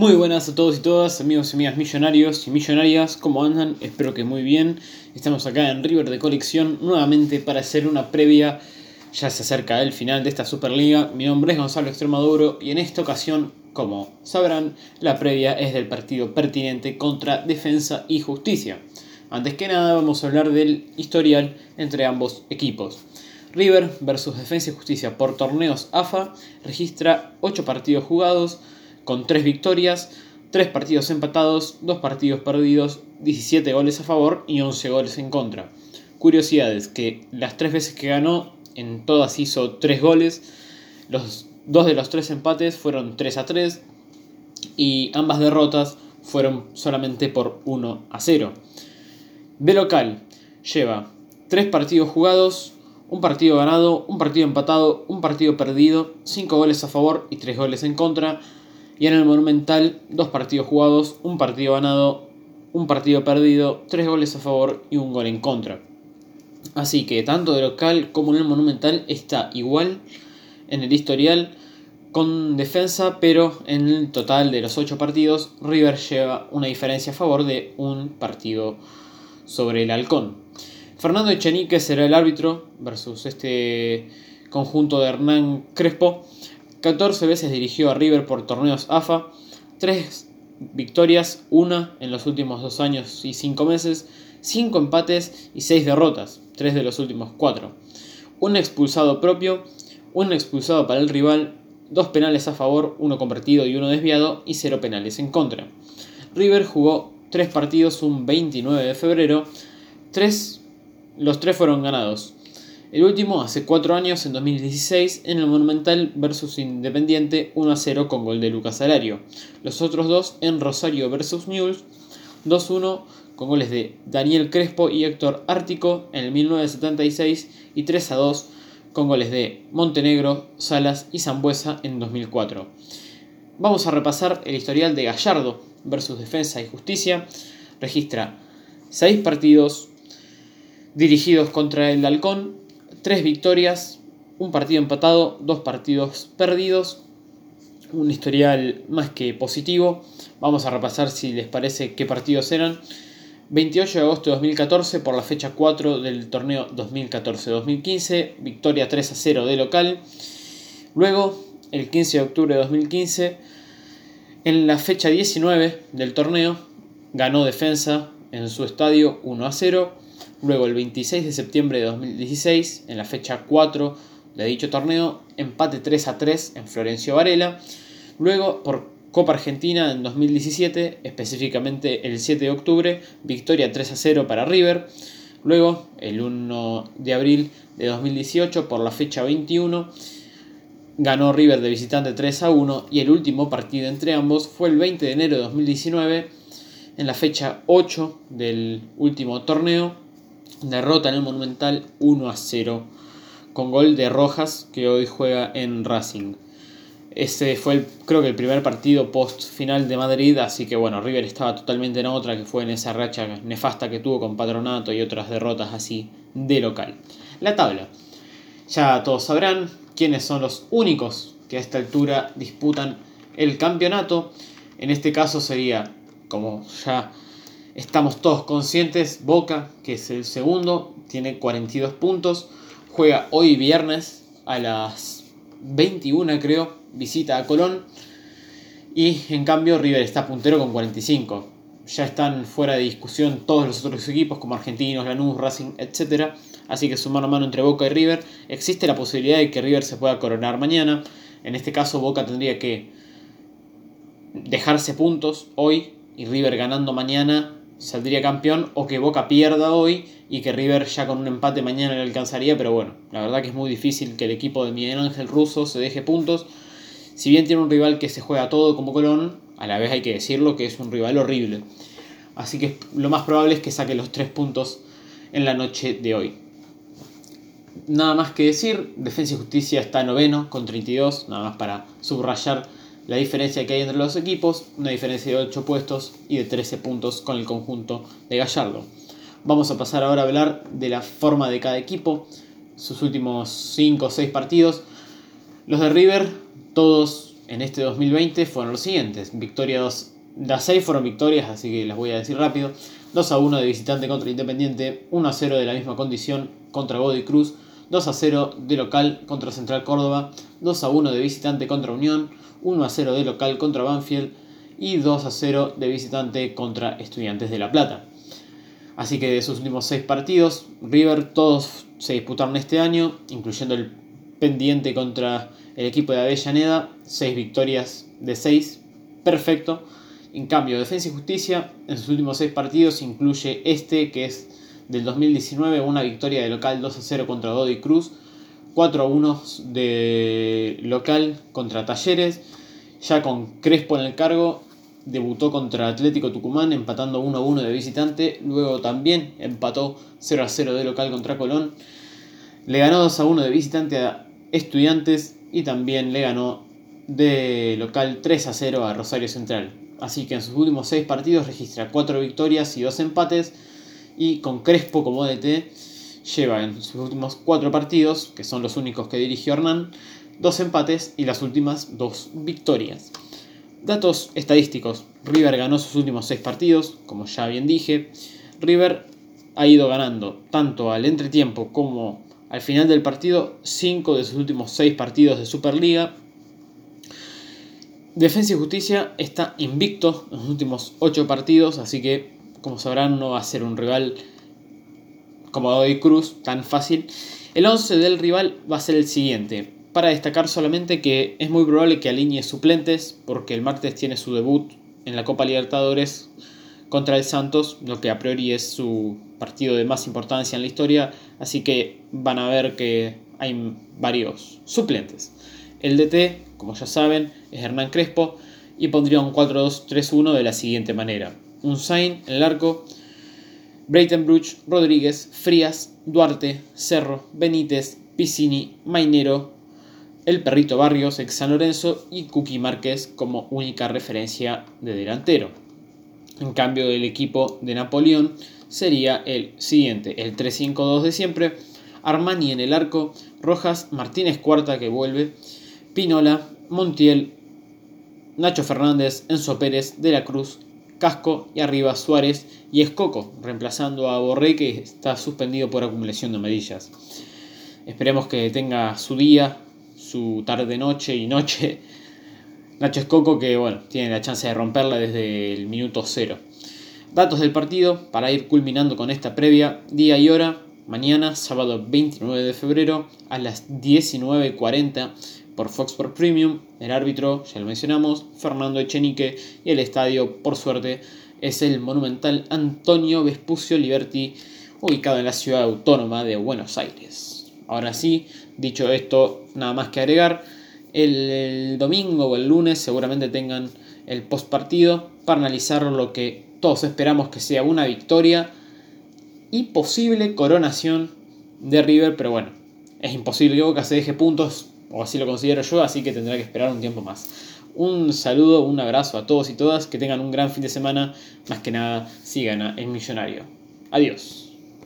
Muy buenas a todos y todas, amigos y amigas millonarios y millonarias, ¿cómo andan? Espero que muy bien. Estamos acá en River de Colección nuevamente para hacer una previa. Ya se acerca el final de esta Superliga. Mi nombre es Gonzalo Extremaduro y en esta ocasión, como sabrán, la previa es del partido pertinente contra Defensa y Justicia. Antes que nada vamos a hablar del historial entre ambos equipos. River versus Defensa y Justicia por torneos AFA registra 8 partidos jugados, con 3 victorias, 3 partidos empatados, 2 partidos perdidos, 17 goles a favor y 11 goles en contra. Curiosidades, que las 3 veces que ganó, en todas hizo 3 goles, los 2 de los 3 empates fueron 3 a 3 y ambas derrotas fueron solamente por 1 a 0. De local, lleva 3 partidos jugados, un partido ganado, un partido empatado, un partido perdido, 5 goles a favor y 3 goles en contra, y en el Monumental, dos partidos jugados, un partido ganado, un partido perdido, tres goles a favor y un gol en contra. Así que tanto de local como en el Monumental está igual en el historial con defensa, pero en el total de los ocho partidos, River lleva una diferencia a favor de un partido sobre el halcón. Fernando Echenique será el árbitro versus este conjunto de Hernán Crespo. 14 veces dirigió a River por torneos AFA, 3 victorias, 1 en los últimos 2 años y 5 meses, 5 empates y 6 derrotas, 3 de los últimos 4. Un expulsado propio, un expulsado para el rival, 2 penales a favor, 1 convertido y 1 desviado y 0 penales en contra. River jugó 3 partidos un 29 de febrero, 3, los 3 fueron ganados. El último hace 4 años, en 2016, en el Monumental versus Independiente 1 a 0 con gol de Lucas Salario. Los otros dos en Rosario versus Mules 2-1 con goles de Daniel Crespo y Héctor Ártico en el 1976 y 3 a 2 con goles de Montenegro, Salas y Zambuesa en 2004. Vamos a repasar el historial de Gallardo versus Defensa y Justicia. Registra 6 partidos dirigidos contra el Halcón, tres victorias, un partido empatado, dos partidos perdidos, un historial más que positivo. Vamos a repasar si les parece qué partidos eran. 28 de agosto de 2014 por la fecha 4 del torneo 2014-2015, victoria 3 a 0 de local. Luego, el 15 de octubre de 2015, en la fecha 19 del torneo, ganó defensa en su estadio 1 a 0. Luego el 26 de septiembre de 2016, en la fecha 4 de dicho torneo, empate 3 a 3 en Florencio Varela. Luego por Copa Argentina en 2017, específicamente el 7 de octubre, victoria 3 a 0 para River. Luego el 1 de abril de 2018 por la fecha 21 ganó River de visitante 3 a 1 y el último partido entre ambos fue el 20 de enero de 2019 en la fecha 8 del último torneo derrota en el Monumental 1 a 0 con gol de Rojas que hoy juega en Racing. Este fue el, creo que el primer partido post final de Madrid, así que bueno, River estaba totalmente en otra, que fue en esa racha nefasta que tuvo con Patronato y otras derrotas así de local. La tabla. Ya todos sabrán quiénes son los únicos que a esta altura disputan el campeonato. En este caso sería, como ya Estamos todos conscientes, Boca, que es el segundo, tiene 42 puntos, juega hoy viernes a las 21 creo, visita a Colón y en cambio River está puntero con 45. Ya están fuera de discusión todos los otros equipos como Argentinos, Lanús, Racing, etc. Así que su mano a mano entre Boca y River. Existe la posibilidad de que River se pueda coronar mañana. En este caso Boca tendría que dejarse puntos hoy y River ganando mañana saldría campeón o que Boca pierda hoy y que River ya con un empate mañana le alcanzaría, pero bueno, la verdad que es muy difícil que el equipo de Miguel Ángel Russo se deje puntos. Si bien tiene un rival que se juega todo como Colón, a la vez hay que decirlo que es un rival horrible. Así que lo más probable es que saque los tres puntos en la noche de hoy. Nada más que decir, Defensa y Justicia está noveno con 32, nada más para subrayar la diferencia que hay entre los equipos, una diferencia de 8 puestos y de 13 puntos con el conjunto de Gallardo. Vamos a pasar ahora a hablar de la forma de cada equipo, sus últimos 5 o 6 partidos. Los de River, todos en este 2020 fueron los siguientes. Victoria 2, las 6 fueron victorias, así que las voy a decir rápido. 2 a 1 de visitante contra Independiente, 1 a 0 de la misma condición contra Godoy Cruz, 2 a 0 de local contra Central Córdoba, 2 a 1 de visitante contra Unión, 1 a 0 de local contra Banfield y 2 a 0 de visitante contra Estudiantes de La Plata. Así que de sus últimos 6 partidos, River todos se disputaron este año, incluyendo el pendiente contra el equipo de Avellaneda, 6 victorias de 6, perfecto. En cambio, Defensa y Justicia en sus últimos 6 partidos incluye este que es del 2019, una victoria de local 2 a 0 contra Godoy Cruz, 4 a 1 de local contra Talleres, ya con Crespo en el cargo, debutó contra Atlético Tucumán empatando 1 a 1 de visitante, luego también empató 0 a 0 de local contra Colón, le ganó 2 a 1 de visitante a Estudiantes y también le ganó de local 3 a 0 a Rosario Central. Así que en sus últimos 6 partidos registra 4 victorias y 2 empates y con Crespo como DT lleva en sus últimos cuatro partidos, que son los únicos que dirigió Hernán, dos empates y las últimas dos victorias. Datos estadísticos. River ganó sus últimos seis partidos, como ya bien dije. River ha ido ganando tanto al entretiempo como al final del partido cinco de sus últimos seis partidos de Superliga. Defensa y Justicia está invicto en los últimos ocho partidos, así que como sabrán, no va a ser un rival como Godoy Cruz tan fácil. El 11 del rival va a ser el siguiente. Para destacar solamente que es muy probable que alinee suplentes, porque el martes tiene su debut en la Copa Libertadores contra el Santos, lo que a priori es su partido de más importancia en la historia, así que van a ver que hay varios suplentes. El DT, como ya saben, es Hernán Crespo y pondría un 4-2-3-1 de la siguiente manera un Sain en el arco, Breitenbruch, Rodríguez, Frías, Duarte, Cerro, Benítez, Piscini, Mainero, el perrito Barrios, ex San Lorenzo y Cookie Márquez como única referencia de delantero. En cambio, el equipo de Napoleón sería el siguiente, el 3-5-2 de siempre, Armani en el arco, Rojas, Martínez Cuarta que vuelve, Pinola, Montiel, Nacho Fernández, Enzo Pérez, De la Cruz, Casco y arriba Suárez y Escoco, reemplazando a Borré que está suspendido por acumulación de amarillas. Esperemos que tenga su día, su tarde, noche y noche. Nacho Escoco que bueno, tiene la chance de romperla desde el minuto cero. Datos del partido para ir culminando con esta previa, día y hora, mañana, sábado 29 de febrero a las 19.40 por Fox Sports Premium, el árbitro, ya lo mencionamos, Fernando Echenique y el estadio, por suerte, es el monumental Antonio Vespucio Liberty, ubicado en la ciudad autónoma de Buenos Aires. Ahora sí, dicho esto, nada más que agregar, el, domingo o el lunes seguramente tengan el post partido para analizar lo que todos esperamos que sea una victoria y posible coronación de River, pero bueno, es imposible que Boca se deje puntos o así lo considero yo, así que tendrá que esperar un tiempo más. Un saludo, un abrazo a todos y todas, que tengan un gran fin de semana, más que nada sigan a El Millonario. Adiós.